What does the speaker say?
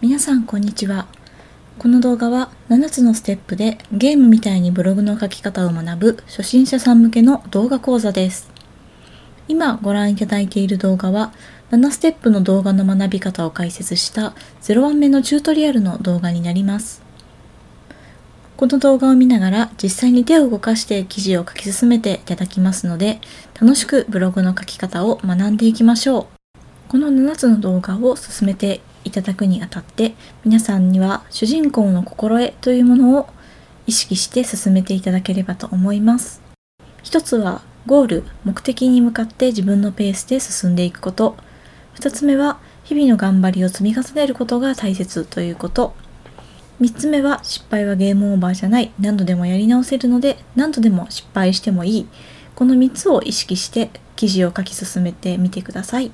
皆さんこんにちは。この動画は7つのステップでゲームみたいにブログの書き方を学ぶ初心者さん向けの動画講座です。今ご覧いただいている動画は7ステップの動画の学び方を解説した0番目のチュートリアルの動画になります。この動画を見ながら実際に手を動かして記事を書き進めていただきますので楽しくブログの書き方を学んでいきましょう。この7つの動画を進めていただくにあたって皆さんには主人公の心得というものを意識して進めていただければと思います。一つはゴール目的に向かって自分のペースで進んでいくこと。二つ目は日々の頑張りを積み重ねることが大切ということ。3つ目は失敗はゲームオーバーじゃない。何度でもやり直せるので何度でも失敗してもいい。この3つを意識して記事を書き進めてみてください。